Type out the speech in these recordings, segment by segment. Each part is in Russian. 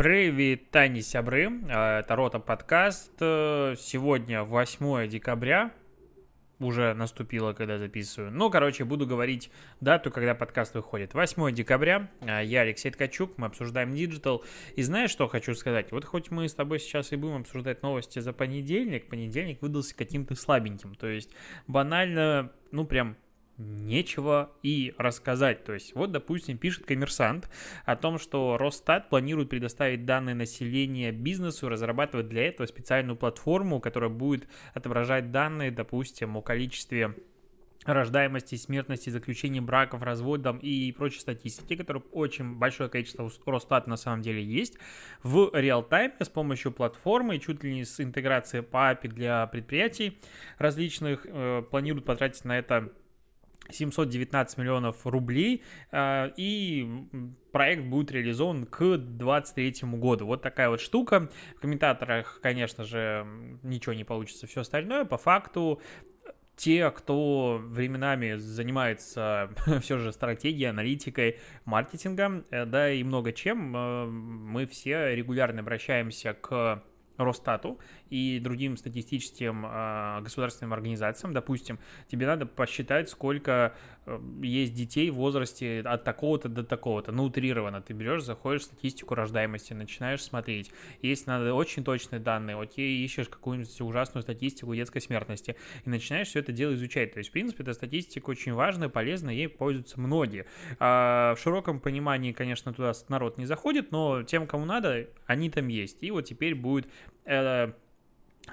Прывітанне, сябры, это Рота подкаст. Сегодня 8 декабря, уже наступило, когда записываю. Ну, короче, буду говорить дату, когда подкаст выходит. 8 декабря, я Алексей Ткачук, мы обсуждаем digital. И знаешь, что хочу сказать? Вот хоть мы с тобой сейчас и будем обсуждать новости за понедельник, понедельник выдался каким-то слабеньким. То есть банально, ну прям нечего и рассказать. То есть, вот, допустим, пишет Коммерсант о том, что Росстат планирует предоставить данные населения бизнесу, разрабатывать для этого специальную платформу, которая будет отображать данные, допустим, о количестве рождаемости, смертности, заключения браков, разводом и прочей статистики, которая очень большое количество у Росстата на самом деле есть, в реал-тайме с помощью платформы, чуть ли не с интеграцией по API для предприятий различных, э, планируют потратить на это 719 миллионов рублей, а, и проект будет реализован к 2023 году. Вот такая вот штука. В комментаторах, конечно же, ничего не получится, все остальное. По факту те, кто временами занимается все же стратегией, аналитикой, маркетингом, э, да и много чем, э, мы все регулярно обращаемся к Росстату и другим статистическим э, государственным организациям, допустим, тебе надо посчитать, сколько э, есть детей в возрасте от такого-то до такого-то, ну, утрированно. Ты берешь, заходишь в статистику рождаемости, начинаешь смотреть. Если надо очень точные данные, окей, ищешь какую-нибудь ужасную статистику детской смертности и начинаешь все это дело изучать. То есть, в принципе, эта статистика очень важная, полезная, ей пользуются многие. А в широком понимании, конечно, туда народ не заходит, но тем, кому надо, они там есть. И вот теперь будет э,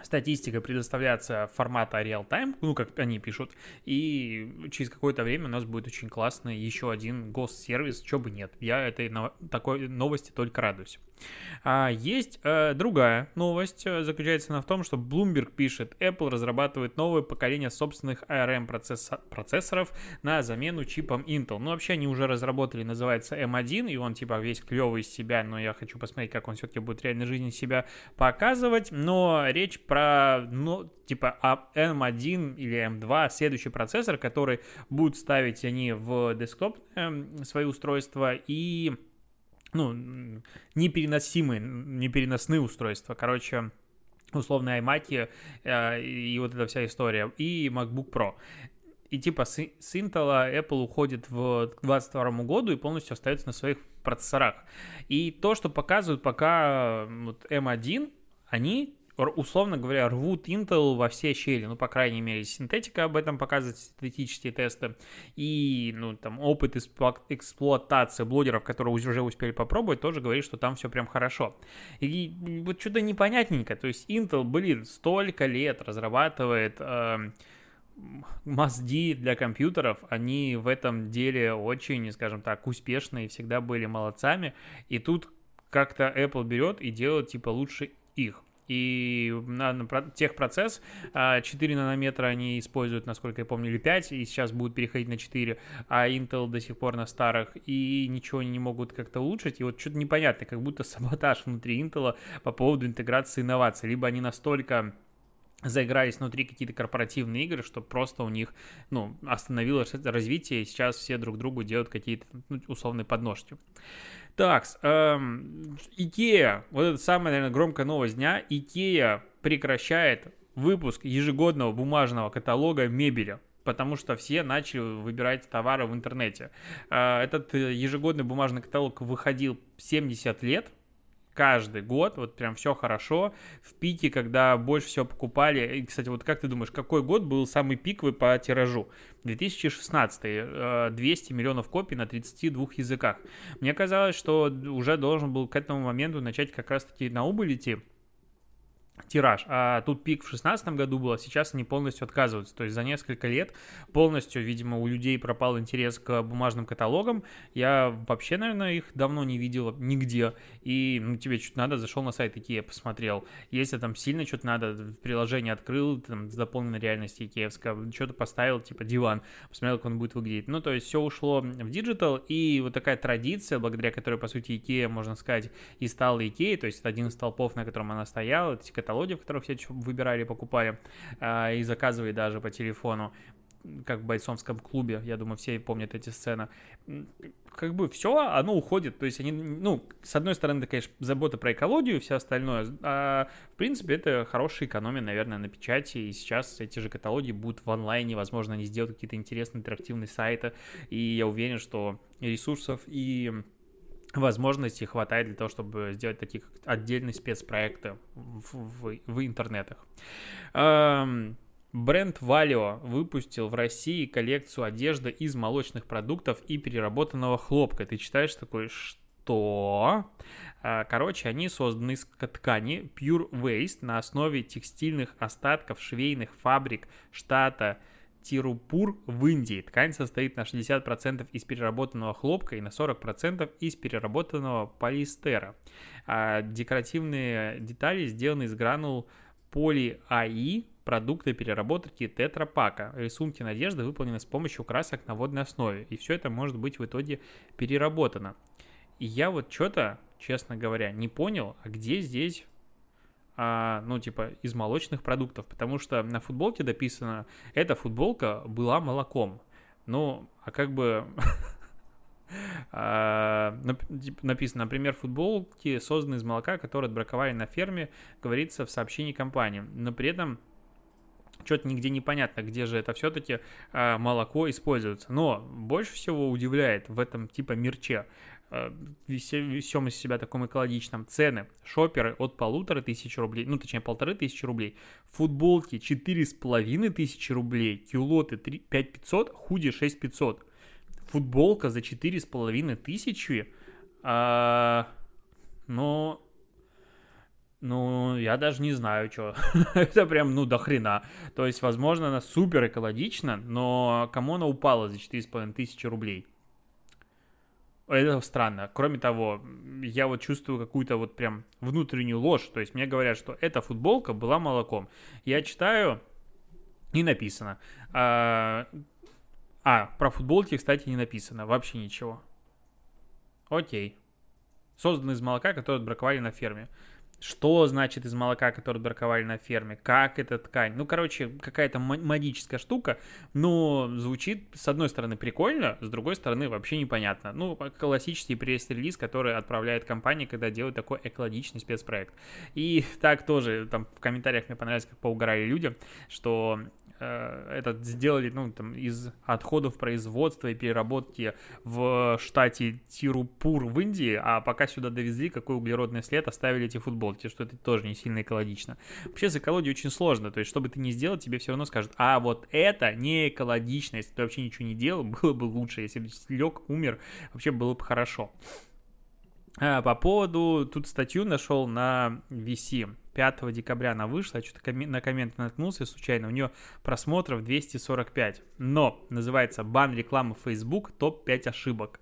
статистика предоставляться формата real-time, ну, как они пишут, и через какое-то время у нас будет очень классный еще один госсервис, что бы нет. Я этой такой новости только радуюсь. А есть э, другая новость, э, заключается она в том, что Bloomberg пишет, Apple разрабатывает новое поколение собственных ARM процессоров на замену чипом Intel. Ну, вообще они уже разработали, называется M1, и он типа весь клевый из себя, но я хочу посмотреть, как он все-таки будет в реальной жизни себя показывать. Но речь про, ну, типа M1 или M2, следующий процессор, который будут ставить они в десктоп э, свои устройства и ну, непереносимые, непереносные устройства. Короче, условные iMac э, и вот эта вся история, и MacBook Pro. И типа с, с Intel Apple уходит в 2022 году и полностью остается на своих процессорах. И то, что показывают пока вот M1, они условно говоря, рвут Intel во все щели, ну, по крайней мере, синтетика об этом показывает, синтетические тесты, и, ну, там, опыт эксплуатации блогеров, которые уже успели попробовать, тоже говорит, что там все прям хорошо. И вот что-то непонятненько, то есть Intel, блин, столько лет разрабатывает... Э, MASD для компьютеров, они в этом деле очень, скажем так, успешны и всегда были молодцами. И тут как-то Apple берет и делает типа лучше их и на, на техпроцесс. 4 а, нанометра они используют, насколько я помню, или 5, и сейчас будут переходить на 4, а Intel до сих пор на старых, и ничего не могут как-то улучшить, и вот что-то непонятно, как будто саботаж внутри Intel по поводу интеграции инноваций, либо они настолько заигрались внутри какие-то корпоративные игры, что просто у них, ну, остановилось развитие, и сейчас все друг другу делают какие-то ну, условные подножки. Так, эм, вот это самая, наверное, громкая новость дня, Икея прекращает выпуск ежегодного бумажного каталога мебели потому что все начали выбирать товары в интернете. Э, этот э, ежегодный бумажный каталог выходил 70 лет, каждый год, вот прям все хорошо, в пике, когда больше всего покупали, и, кстати, вот как ты думаешь, какой год был самый пиковый по тиражу? 2016, 200 э, миллионов копий на 32 языках. Мне казалось, что уже должен был к этому моменту начать как раз-таки на убыль идти, тираж. А тут пик в 2016 году был, а сейчас они полностью отказываются. То есть за несколько лет полностью, видимо, у людей пропал интерес к бумажным каталогам. Я вообще, наверное, их давно не видел нигде. И ну, тебе что-то надо, зашел на сайт IKEA, посмотрел. Если там сильно что-то надо, в приложение открыл, там, с дополненной реальности икеевского, что-то поставил, типа диван, посмотрел, как он будет выглядеть. Ну, то есть все ушло в digital, и вот такая традиция, благодаря которой, по сути, Икея, можно сказать, и стала Икеей, то есть это один из столпов, на котором она стояла, эти каталоги, в которых все выбирали, покупали а, и заказывали даже по телефону как в бойцовском клубе, я думаю, все помнят эти сцены. Как бы все, оно уходит, то есть они, ну, с одной стороны, это, конечно, забота про экологию и все остальное, а в принципе это хорошая экономия, наверное, на печати, и сейчас эти же каталоги будут в онлайне, возможно, они сделают какие-то интересные интерактивные сайты, и я уверен, что ресурсов и возможностей хватает для того, чтобы сделать такие отдельные спецпроекты в, в, в интернетах. Эм, бренд Valio выпустил в России коллекцию одежды из молочных продуктов и переработанного хлопка. Ты читаешь такой, что? Э, короче, они созданы из ткани Pure Waste на основе текстильных остатков швейных фабрик штата Тирупур в Индии. Ткань состоит на 60% из переработанного хлопка и на 40% из переработанного полиэстера. А декоративные детали сделаны из гранул поли-АИ, продукты переработки тетрапака. Рисунки надежды выполнены с помощью красок на водной основе. И все это может быть в итоге переработано. И я вот что-то, честно говоря, не понял, а где здесь а, ну, типа, из молочных продуктов, потому что на футболке дописано, эта футболка была молоком. Ну, а как бы а, написано, например, футболки созданы из молока, которые отбраковали на ферме, говорится в сообщении компании, но при этом что-то нигде непонятно, где же это все-таки а, молоко используется. Но больше всего удивляет в этом типа мерче весем из себя таком экологичном. Цены. Шоперы от полутора тысяч рублей, ну, точнее, полторы тысячи рублей. Футболки четыре с половиной тысячи рублей. Кюлоты пять пятьсот, худи шесть пятьсот. Футболка за четыре с половиной тысячи. А, но ну, я даже не знаю, что. это прям, ну, до хрена. То есть, возможно, она супер экологична, но кому она упала за 4,5 тысячи рублей? Это странно. Кроме того, я вот чувствую какую-то вот прям внутреннюю ложь. То есть мне говорят, что эта футболка была молоком. Я читаю, и написано. А, а про футболки, кстати, не написано. Вообще ничего. Окей. Создан из молока, которое отбраковали на ферме что значит из молока, которое браковали на ферме, как эта ткань. Ну, короче, какая-то магическая штука, но звучит, с одной стороны, прикольно, с другой стороны, вообще непонятно. Ну, классический пресс-релиз, который отправляет компания, когда делают такой экологичный спецпроект. И так тоже, там в комментариях мне понравилось, как поугорали люди, что этот сделали, ну, там, из отходов производства и переработки в штате Тирупур в Индии, а пока сюда довезли, какой углеродный след оставили эти футболки, что это тоже не сильно экологично. Вообще с экологией очень сложно, то есть, что бы ты ни сделал, тебе все равно скажут, а вот это не экологично, если ты вообще ничего не делал, было бы лучше, если бы лег, умер, вообще было бы хорошо. А, по поводу, тут статью нашел на VC, 5 декабря она вышла, я что-то коми- на коммент наткнулся случайно, у нее просмотров 245, но называется «Бан рекламы Facebook. Топ-5 ошибок».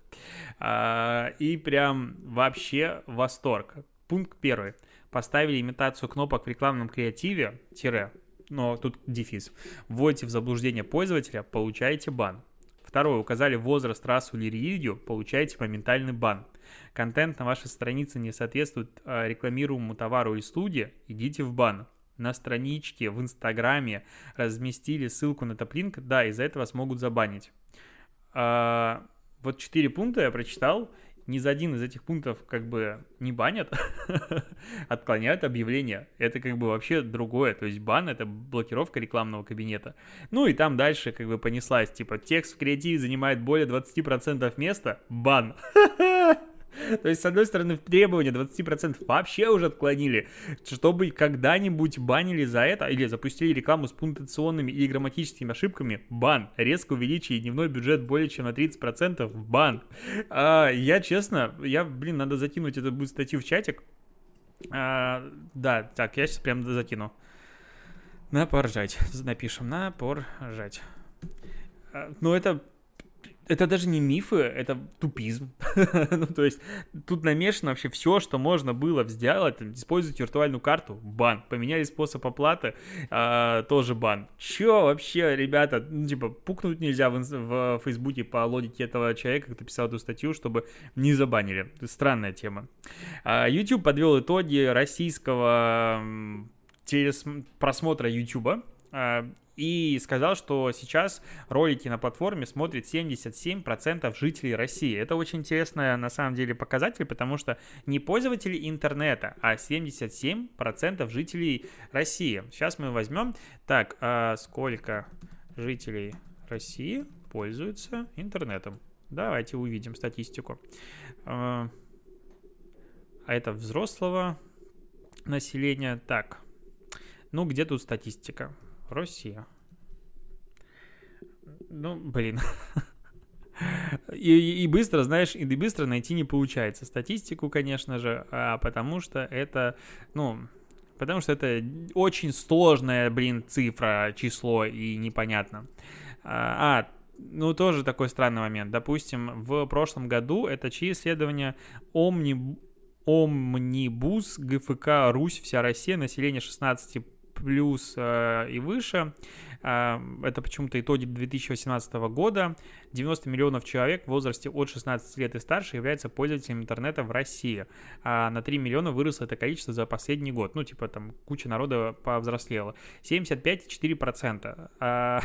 А, и прям вообще восторг. Пункт первый. Поставили имитацию кнопок в рекламном креативе, тире, но тут дефис. Вводите в заблуждение пользователя, получаете бан. Второе. Указали возраст, расу или религию, получаете моментальный бан контент на вашей странице не соответствует э, рекламируемому товару или услуге, идите в бан. На страничке в Инстаграме разместили ссылку на топлинк, да, из-за этого вас могут забанить. А, вот четыре пункта я прочитал, ни за один из этих пунктов как бы не банят, отклоняют объявление. Это как бы вообще другое. То есть бан — это блокировка рекламного кабинета. Ну и там дальше как бы понеслась, типа текст в креативе занимает более 20% места, бан. То есть, с одной стороны, требования 20% вообще уже отклонили, чтобы когда-нибудь банили за это или запустили рекламу с пунктуационными и грамматическими ошибками, бан. Резко увеличили дневной бюджет более чем на 30%, бан. А, я, честно, я, блин, надо закинуть эту статью в чатик. А, да, так, я сейчас прям закину. На поржать. Напишем, на поржать. Ну, это это даже не мифы, это тупизм. ну, то есть тут намешано вообще все, что можно было сделать. Использовать виртуальную карту, бан. Поменяли способ оплаты, э, тоже бан. Че вообще, ребята, ну, типа, пукнуть нельзя в, в Фейсбуке по логике этого человека, кто писал эту статью, чтобы не забанили. Странная тема. А, YouTube подвел итоги российского телес... просмотра YouTube. А, и сказал, что сейчас ролики на платформе смотрит 77% жителей России. Это очень интересный, на самом деле, показатель, потому что не пользователи интернета, а 77% жителей России. Сейчас мы возьмем, так, а сколько жителей России пользуются интернетом? Давайте увидим статистику. А, а это взрослого населения. Так, ну где тут статистика? Россия. Ну, блин. И, и быстро, знаешь, и быстро найти не получается статистику, конечно же, а потому что это, ну, потому что это очень сложная, блин, цифра, число и непонятно. А, а ну, тоже такой странный момент. Допустим, в прошлом году это чьи исследования Омни... Омнибус ГФК Русь, вся Россия, население 16 плюс э, и выше. Э, это почему-то итоги 2018 года. 90 миллионов человек в возрасте от 16 лет и старше являются пользователями интернета в России. А на 3 миллиона выросло это количество за последний год. Ну, типа там куча народа повзрослела. 75,4%. А,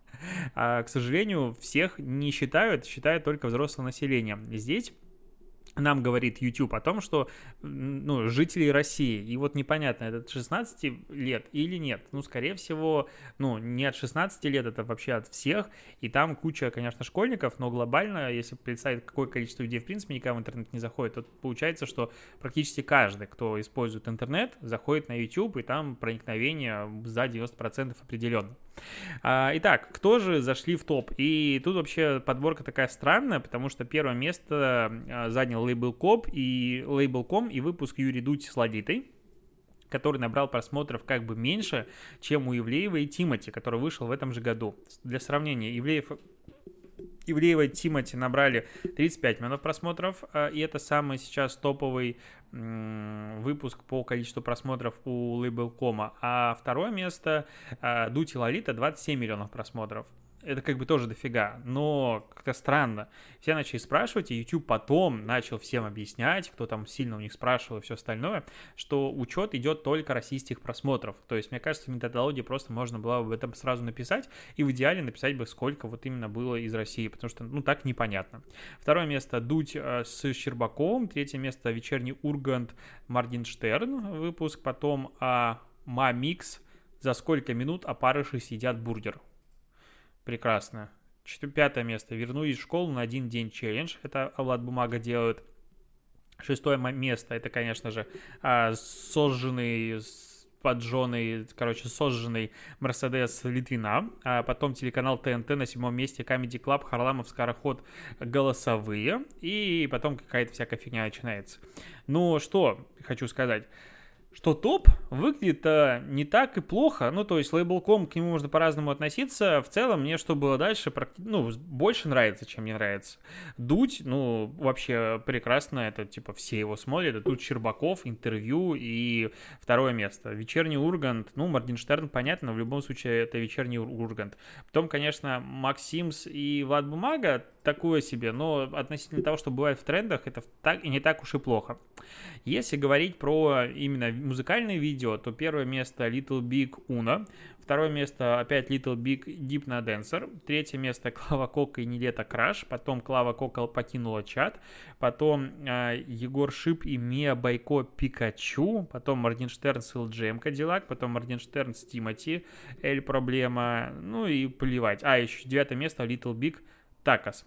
а, к сожалению, всех не считают, считают только взрослое население. Здесь нам говорит YouTube о том, что ну, жители России, и вот непонятно, это от 16 лет или нет. Ну, скорее всего, ну, не от 16 лет, это вообще от всех, и там куча, конечно, школьников, но глобально, если представить, какое количество людей, в принципе, никогда в интернет не заходит, то получается, что практически каждый, кто использует интернет, заходит на YouTube, и там проникновение за 90% определенно. А, итак, кто же зашли в топ? И тут вообще подборка такая странная, потому что первое место а, занял Label.com и Label.com и выпуск Юрий Дудь с Ладитой который набрал просмотров как бы меньше, чем у Ивлеева и Тимати, который вышел в этом же году. Для сравнения, Ивлеев Ивлеева и Тимати набрали 35 миллионов просмотров, а, и это самый сейчас топовый выпуск по количеству просмотров у Label.com, а второе место а, Дути Лолита 27 миллионов просмотров это как бы тоже дофига, но как-то странно. Все начали спрашивать, и YouTube потом начал всем объяснять, кто там сильно у них спрашивал и все остальное, что учет идет только российских просмотров. То есть, мне кажется, в методологии просто можно было об этом сразу написать, и в идеале написать бы, сколько вот именно было из России, потому что, ну, так непонятно. Второе место Дудь э, с Щербаковым, третье место Вечерний Ургант Мардинштерн выпуск, потом а, Мамикс, за сколько минут опарыши съедят бургер. Прекрасно. Четвер... Пятое место. Вернулись в школу на один день челлендж. Это Влад Бумага делает. Шестое место. Это, конечно же, а, сожженный поджженный, короче, сожженный Мерседес Литвина, а потом телеканал ТНТ на седьмом месте, Comedy Club, Харламов, Скороход, голосовые, и потом какая-то всякая фигня начинается. Ну, что хочу сказать что топ выглядит а, не так и плохо. Ну, то есть лейбл.com к нему можно по-разному относиться. В целом, мне что было дальше, ну, больше нравится, чем не нравится. Дудь, ну, вообще прекрасно. Это, типа, все его смотрят. Это тут Щербаков, интервью и второе место. Вечерний Ургант, ну, Моргенштерн, понятно, но в любом случае это вечерний Ургант. Потом, конечно, Максимс и Влад Бумага такое себе, но относительно того, что бывает в трендах, это так, и не так уж и плохо. Если говорить про именно музыкальные видео, то первое место Little Big Uno, второе место опять Little Big Hypno Dancer, третье место Клава Кока и Нелета Краш, потом Клава Кока покинула чат, потом э, Егор Шип и Мия Байко Пикачу, потом Моргенштерн с LGM Кадиллак, потом Моргенштерн с Тимати, Эль Проблема, ну и плевать. А, еще девятое место Little Big Такос.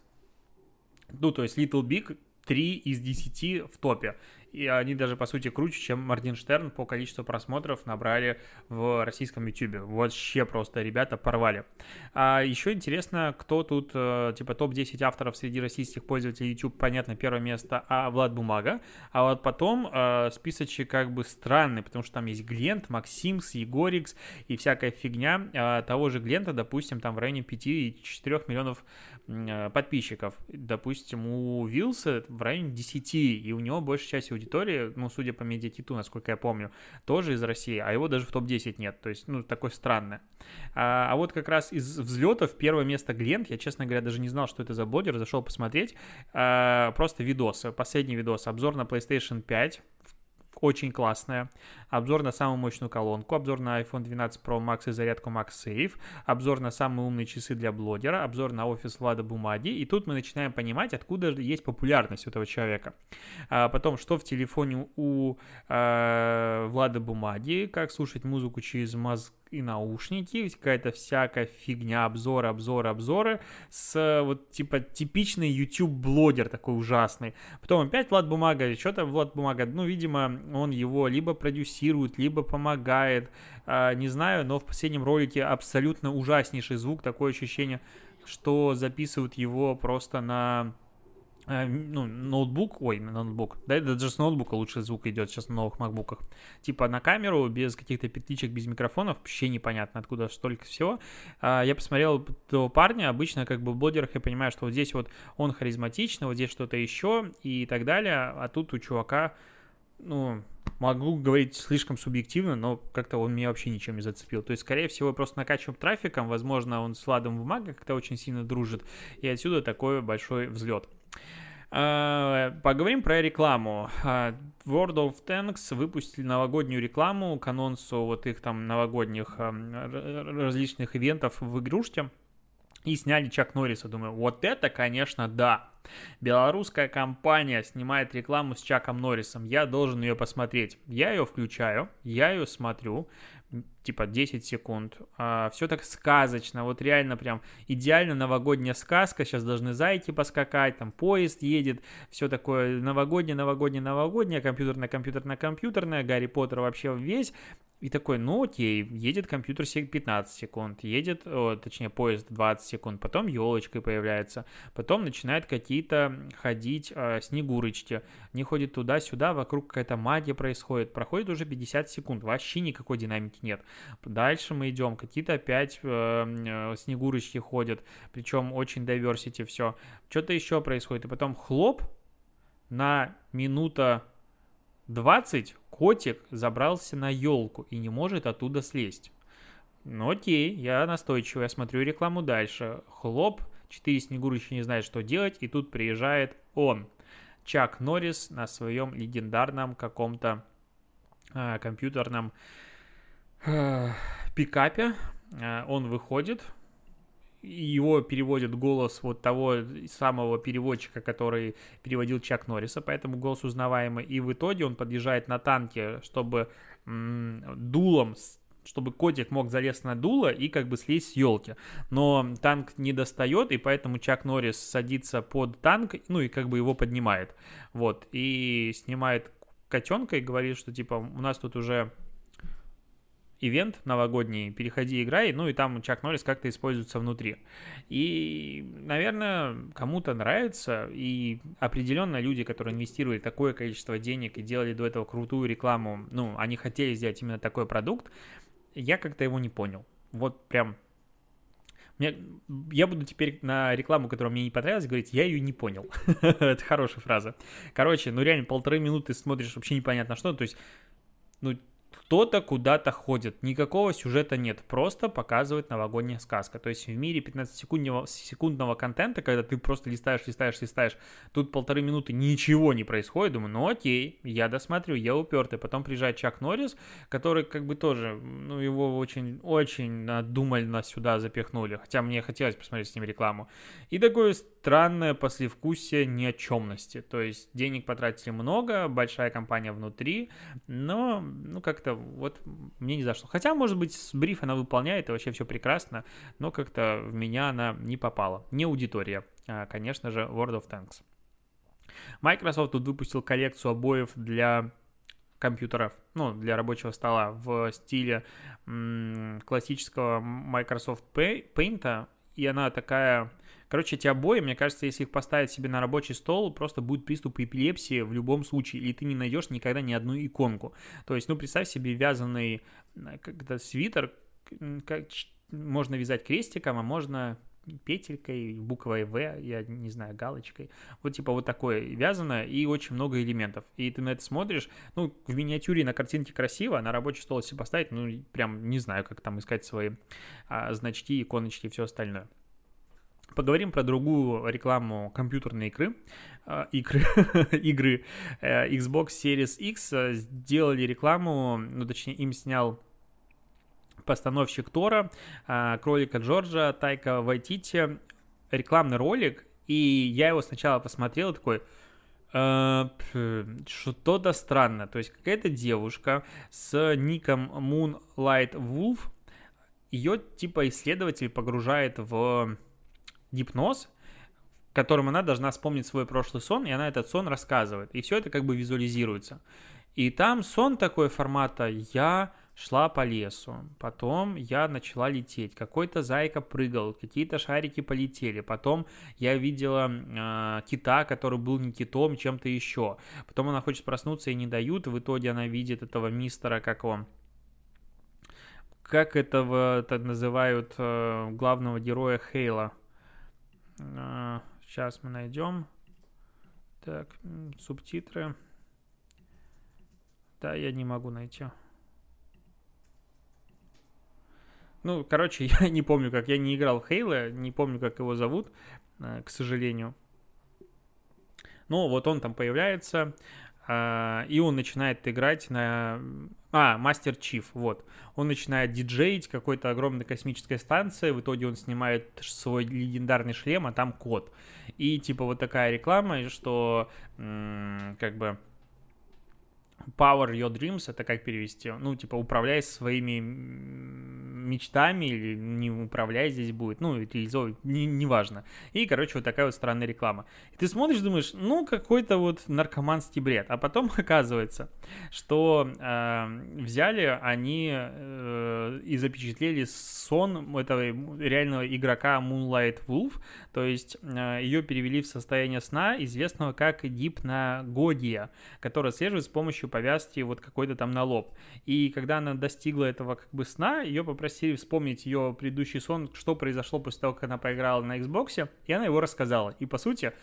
Ну, то есть Little Big 3 из 10 в топе и они даже, по сути, круче, чем Моргенштерн по количеству просмотров набрали в российском YouTube. Вообще просто ребята порвали. А еще интересно, кто тут, э, типа, топ-10 авторов среди российских пользователей YouTube, понятно, первое место, а Влад Бумага. А вот потом э, списочек как бы странный, потому что там есть Глент, Максимс, Егорикс и всякая фигня. А того же Глента, допустим, там в районе 5-4 миллионов э, подписчиков. Допустим, у Вилса в районе 10, и у него большая часть аудитории аудитории, ну, судя по медиатиту, насколько я помню, тоже из России, а его даже в топ-10 нет, то есть, ну, такое странное. А, а вот как раз из взлетов первое место Глент, я, честно говоря, даже не знал, что это за блогер, зашел посмотреть, а, просто видос, последний видос, обзор на PlayStation 5, очень классная. Обзор на самую мощную колонку, обзор на iPhone 12 Pro Max и зарядку MagSafe, обзор на самые умные часы для блогера, обзор на офис Влада Бумаги. И тут мы начинаем понимать, откуда есть популярность у этого человека. А потом, что в телефоне у э, Влада Бумаги, как слушать музыку через мозг и наушники, какая-то всякая фигня, обзоры, обзоры, обзоры, с вот типа типичный YouTube-блогер такой ужасный. Потом опять Влад Бумага, что-то Влад Бумага, ну, видимо, он его либо продюсирует, либо помогает, а, не знаю, но в последнем ролике абсолютно ужаснейший звук, такое ощущение, что записывают его просто на Э, ну, ноутбук, ой, ноутбук, да, даже с ноутбука лучше звук идет сейчас на новых макбуках, типа на камеру, без каких-то петличек, без микрофонов, вообще непонятно, откуда столько всего. А, я посмотрел этого парня, обычно как бы в блогерах я понимаю, что вот здесь вот он харизматичный, вот здесь что-то еще и так далее, а тут у чувака, ну, могу говорить слишком субъективно, но как-то он меня вообще ничем не зацепил. То есть, скорее всего, просто накачиваем трафиком, возможно, он с Владом Бумага как-то очень сильно дружит, и отсюда такой большой взлет. А, поговорим про рекламу. А, World of Tanks выпустили новогоднюю рекламу к анонсу вот их там новогодних различных ивентов в игрушке. И сняли Чак Норриса. Думаю, вот это, конечно, да. Белорусская компания снимает рекламу с Чаком Норрисом. Я должен ее посмотреть. Я ее включаю, я ее смотрю типа 10 секунд. А, все так сказочно, вот реально прям идеально новогодняя сказка. Сейчас должны зайти поскакать, там поезд едет, все такое новогоднее, новогоднее, новогоднее, компьютерное, компьютерное, компьютерное. Гарри Поттер вообще весь. И такой, ну окей, едет компьютер 15 секунд, едет, о, точнее поезд 20 секунд, потом елочкой появляется, потом начинают какие-то ходить э, снегурочки, они ходят туда-сюда, вокруг какая-то магия происходит, проходит уже 50 секунд, вообще никакой динамики нет. Дальше мы идем, какие-то опять э, э, снегурочки ходят, причем очень diversity все, что-то еще происходит, и потом хлоп, на минута 20 котик забрался на елку и не может оттуда слезть. Ну окей, я настойчивый, я смотрю рекламу дальше. Хлоп, четыре снегурочки не знают, что делать, и тут приезжает он, Чак Норрис, на своем легендарном каком-то э, компьютерном э, пикапе. Э, он выходит, его переводит голос вот того самого переводчика, который переводил Чак Норриса, поэтому голос узнаваемый. И в итоге он подъезжает на танке, чтобы дулом чтобы котик мог залезть на дуло и как бы слезть с елки. Но танк не достает, и поэтому Чак Норрис садится под танк, ну и как бы его поднимает. Вот, и снимает котенка и говорит, что типа у нас тут уже ивент новогодний, переходи, играй, ну и там Чак Норрис как-то используется внутри. И, наверное, кому-то нравится, и определенно люди, которые инвестировали такое количество денег и делали до этого крутую рекламу, ну, они хотели сделать именно такой продукт, я как-то его не понял. Вот прям мне, я буду теперь на рекламу, которая мне не понравилась, говорить, я ее не понял. Это хорошая фраза. Короче, ну реально полторы минуты смотришь вообще непонятно что. То есть, ну, кто-то куда-то ходит, никакого сюжета нет, просто показывает новогодняя сказка. То есть в мире 15-секундного секундного контента, когда ты просто листаешь, листаешь, листаешь, тут полторы минуты ничего не происходит, думаю, ну окей, я досмотрю, я упертый. Потом приезжает Чак Норрис, который как бы тоже, ну его очень, очень надумально сюда запихнули, хотя мне хотелось посмотреть с ним рекламу. И такое странное послевкусие ни о чемности, то есть денег потратили много, большая компания внутри, но, ну как-то вот мне не зашло. Хотя, может быть, с бриф она выполняет, и вообще все прекрасно, но как-то в меня она не попала. Не аудитория, а, конечно же, World of Tanks. Microsoft тут выпустил коллекцию обоев для компьютеров, ну, для рабочего стола в стиле м- классического Microsoft Paint, и она такая Короче, эти обои, мне кажется, если их поставить себе на рабочий стол, просто будет приступ эпилепсии в любом случае, и ты не найдешь никогда ни одну иконку. То есть, ну, представь себе вязаный как-то свитер, как, можно вязать крестиком, а можно петелькой, буквой В, я не знаю, галочкой. Вот типа вот такое вязано и очень много элементов. И ты на это смотришь, ну, в миниатюре на картинке красиво, на рабочий стол если поставить, ну, прям не знаю, как там искать свои а, значки, иконочки и все остальное. Поговорим про другую рекламу компьютерной игры. Э, игры, игры э, Xbox Series X сделали рекламу, ну точнее им снял постановщик Тора, кролика Джорджа, Тайка Вайтити, рекламный ролик, и я его сначала посмотрел такой, что-то странно. То есть какая-то девушка с ником Moonlight Wolf, ее типа исследователь погружает в гипноз, в котором она должна вспомнить свой прошлый сон, и она этот сон рассказывает. И все это как бы визуализируется. И там сон такой формата «я шла по лесу, потом я начала лететь, какой-то зайка прыгал, какие-то шарики полетели, потом я видела э, кита, который был не китом, чем-то еще, потом она хочет проснуться и не дают, в итоге она видит этого мистера, как он, как этого так называют э, главного героя Хейла. Сейчас мы найдем. Так, субтитры. Да, я не могу найти. Ну, короче, я не помню, как я не играл в Хейла, не помню, как его зовут, э, к сожалению. Ну, вот он там появляется, а, и он начинает играть на... А, Мастер Чиф, вот. Он начинает диджеить какой-то огромной космической станции, в итоге он снимает свой легендарный шлем, а там кот. И типа вот такая реклама, что как бы Power Your Dreams, это как перевести? Ну, типа, управляй своими мечтами, или не управляй здесь будет, ну, реализовывай, не, неважно. И, короче, вот такая вот странная реклама. И ты смотришь, думаешь, ну, какой-то вот наркоманский бред. А потом оказывается, что э, взяли они э, и запечатлели сон этого реального игрока Moonlight Wolf, то есть э, ее перевели в состояние сна, известного как гипногодия, которая отслеживает с помощью повязки вот какой-то там на лоб. И когда она достигла этого как бы сна, ее попросили вспомнить ее предыдущий сон, что произошло после того, как она поиграла на Xbox, и она его рассказала. И по сути,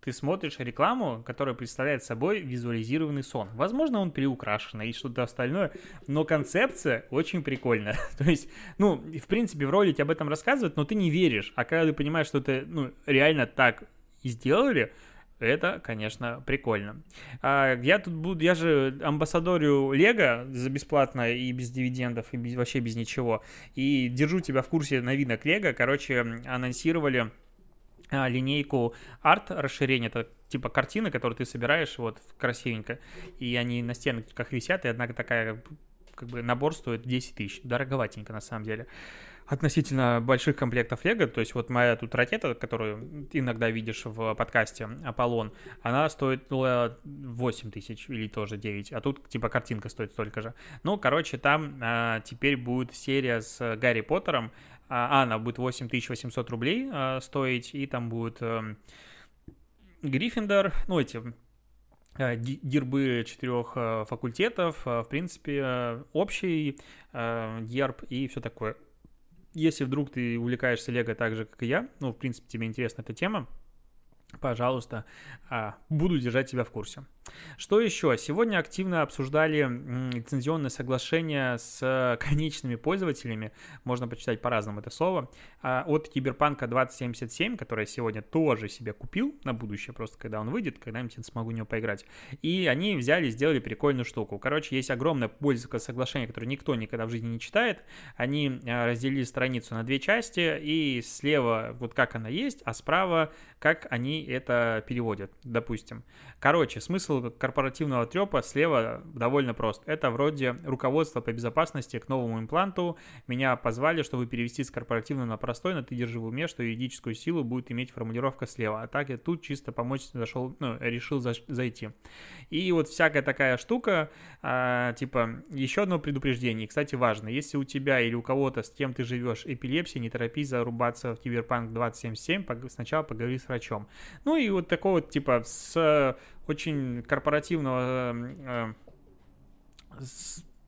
ты смотришь рекламу, которая представляет собой визуализированный сон. Возможно, он переукрашенный и что-то остальное, но концепция очень прикольная. То есть, ну, в принципе, в ролике об этом рассказывают, но ты не веришь. А когда ты понимаешь, что это, ну, реально так и сделали, это, конечно, прикольно. А, я тут буду, я же амбассадорю Лего за бесплатно и без дивидендов, и без, вообще без ничего. И держу тебя в курсе новинок Лего. Короче, анонсировали а, линейку арт расширение, это типа картины, которые ты собираешь вот красивенько, и они на стенках висят, и однако такая как бы набор стоит 10 тысяч, дороговатенько на самом деле относительно больших комплектов Лего, то есть вот моя тут ракета, которую иногда видишь в подкасте Аполлон, она стоит 8 тысяч или тоже 9, а тут типа картинка стоит столько же. Ну, короче, там а, теперь будет серия с Гарри Поттером, а, она будет 8800 рублей а, стоить, и там будет а, Гриффиндор, ну, эти а, гербы четырех а, факультетов, в принципе, общий герб и все такое если вдруг ты увлекаешься Лего так же, как и я, ну, в принципе, тебе интересна эта тема, пожалуйста, а, буду держать тебя в курсе. Что еще? Сегодня активно обсуждали лицензионное соглашение с конечными пользователями, можно почитать по-разному это слово, а, от Киберпанка 2077, который я сегодня тоже себе купил на будущее, просто когда он выйдет, когда-нибудь смогу в него поиграть. И они взяли, сделали прикольную штуку. Короче, есть огромное пользовательское соглашение, которое никто никогда в жизни не читает. Они а, разделили страницу на две части, и слева вот как она есть, а справа как они это переводят, допустим. Короче, смысл корпоративного трепа слева довольно прост. Это вроде руководство по безопасности к новому импланту. Меня позвали, чтобы перевести с корпоративного на простой, но ты держи в уме, что юридическую силу будет иметь формулировка слева. А так я тут чисто помочь зашел, ну, решил за, зайти. И вот всякая такая штука, а, типа, еще одно предупреждение. кстати, важно, если у тебя или у кого-то, с кем ты живешь, эпилепсия, не торопись зарубаться в Киберпанк 2077, сначала поговори с врачом. Ну и вот такого вот, типа, с очень корпоративного э,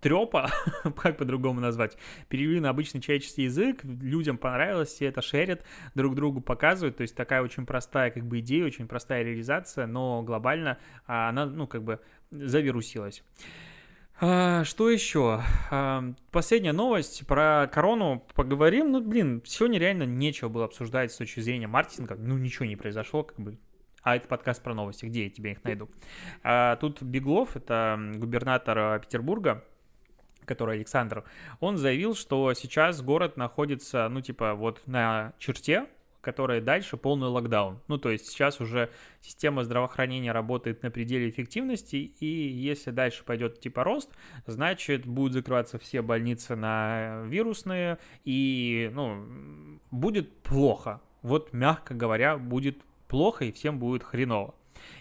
трепа, как по-другому назвать, перевели на обычный человеческий язык, людям понравилось, все это шерят, друг другу показывают, то есть такая очень простая как бы идея, очень простая реализация, но глобально она, ну, как бы завирусилась. А, что еще? А, последняя новость про корону поговорим. Ну, блин, сегодня реально нечего было обсуждать с точки зрения маркетинга. Ну, ничего не произошло, как бы. А это подкаст про новости, где я тебе их найду? А, тут Беглов, это губернатор Петербурга, который Александр, он заявил, что сейчас город находится, ну, типа, вот на черте, которая дальше полный локдаун. Ну, то есть сейчас уже система здравоохранения работает на пределе эффективности, и если дальше пойдет типа рост, значит, будут закрываться все больницы на вирусные, и, ну, будет плохо. Вот, мягко говоря, будет плохо, и всем будет хреново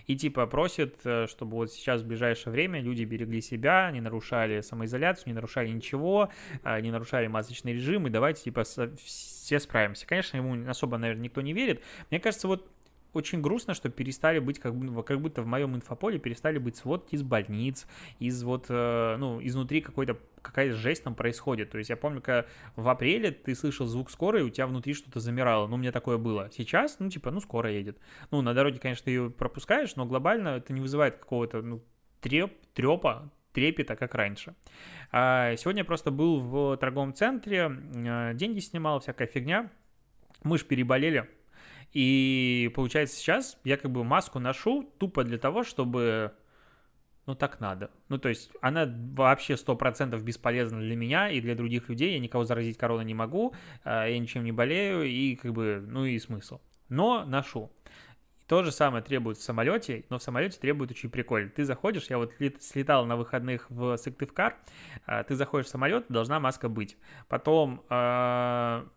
и типа просит, э, чтобы вот сейчас в ближайшее время люди берегли себя, не нарушали самоизоляцию, не нарушали ничего, э, не нарушали масочный режим, и давайте типа все справимся. Конечно, ему особо, наверное, никто не верит. Мне кажется, вот очень грустно, что перестали быть, как, бы, как будто в моем инфополе перестали быть сводки из больниц, из вот, э, ну, изнутри какой-то какая-то жесть там происходит. То есть я помню, когда в апреле ты слышал звук скорой, у тебя внутри что-то замирало. Ну, у меня такое было. Сейчас, ну, типа, ну, скоро едет. Ну, на дороге, конечно, ты ее пропускаешь, но глобально это не вызывает какого-то, ну, треп, трепа, трепета, как раньше. А сегодня я просто был в торговом центре, э, деньги снимал, всякая фигня. Мы ж переболели, и получается сейчас я как бы маску ношу тупо для того, чтобы ну так надо. Ну то есть она вообще 100% бесполезна для меня и для других людей. Я никого заразить короной не могу, а, я ничем не болею и как бы, ну и смысл. Но ношу. То же самое требует в самолете, но в самолете требует очень прикольно. Ты заходишь, я вот слетал на выходных в Сыктывкар, а, ты заходишь в самолет, должна маска быть. Потом а,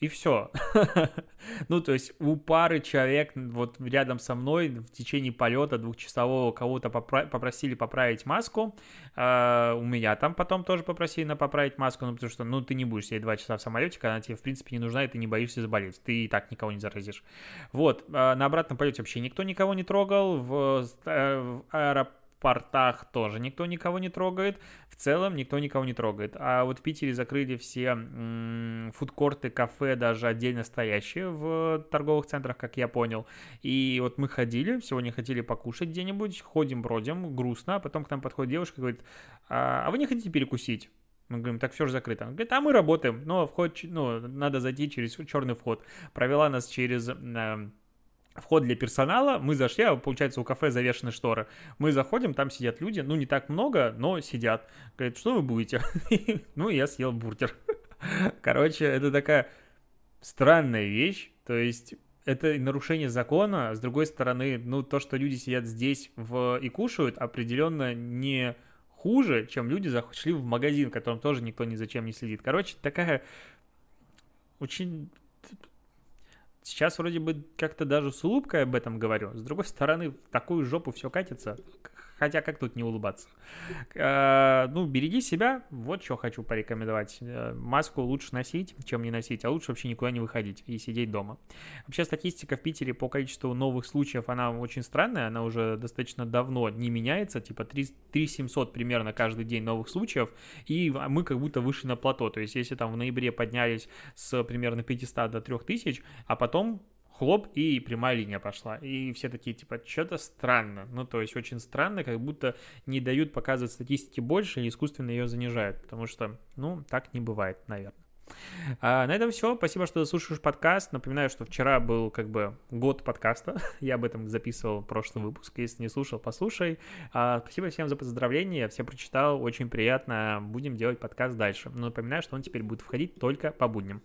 и все. ну, то есть у пары человек вот рядом со мной в течение полета двухчасового кого-то попра- попросили поправить маску. Uh, у меня там потом тоже попросили на поправить маску, ну, потому что, ну, ты не будешь сидеть два часа в самолете, когда она тебе, в принципе, не нужна, и ты не боишься заболеть. Ты и так никого не заразишь. Вот. Uh, на обратном полете вообще никто никого не трогал. В, uh, в аэропорту портах тоже никто никого не трогает. В целом никто никого не трогает. А вот в Питере закрыли все фудкорты, кафе, даже отдельно стоящие в торговых центрах, как я понял. И вот мы ходили, сегодня хотели покушать где-нибудь, ходим, бродим, грустно. А потом к нам подходит девушка и говорит, а, а вы не хотите перекусить? Мы говорим, так все же закрыто. Он говорит, а мы работаем, но вход, ну, надо зайти через черный вход. Провела нас через вход для персонала, мы зашли, а получается у кафе завешены шторы. Мы заходим, там сидят люди, ну не так много, но сидят. Говорит, что вы будете? ну я съел бургер. Короче, это такая странная вещь, то есть это нарушение закона, с другой стороны, ну то, что люди сидят здесь в... и кушают, определенно не хуже, чем люди зашли в магазин, в котором тоже никто ни зачем не следит. Короче, такая очень Сейчас вроде бы как-то даже с улыбкой об этом говорю. С другой стороны, в такую жопу все катится. Хотя как тут не улыбаться? Э, ну, береги себя. Вот что хочу порекомендовать. Э, маску лучше носить, чем не носить, а лучше вообще никуда не выходить и сидеть дома. Вообще статистика в Питере по количеству новых случаев, она очень странная. Она уже достаточно давно не меняется. Типа 3, 3 700 примерно каждый день новых случаев. И мы как будто вышли на плато. То есть если там в ноябре поднялись с примерно 500 до 3000, а потом хлоп, и прямая линия пошла. И все такие, типа, что-то странно. Ну, то есть очень странно, как будто не дают показывать статистики больше или искусственно ее занижают. Потому что, ну, так не бывает, наверное. А, на этом все. Спасибо, что слушаешь подкаст. Напоминаю, что вчера был как бы год подкаста. Я об этом записывал прошлый выпуск. Если не слушал, послушай. А, спасибо всем за поздравления. Я все прочитал. Очень приятно. Будем делать подкаст дальше. Но напоминаю, что он теперь будет входить только по будням.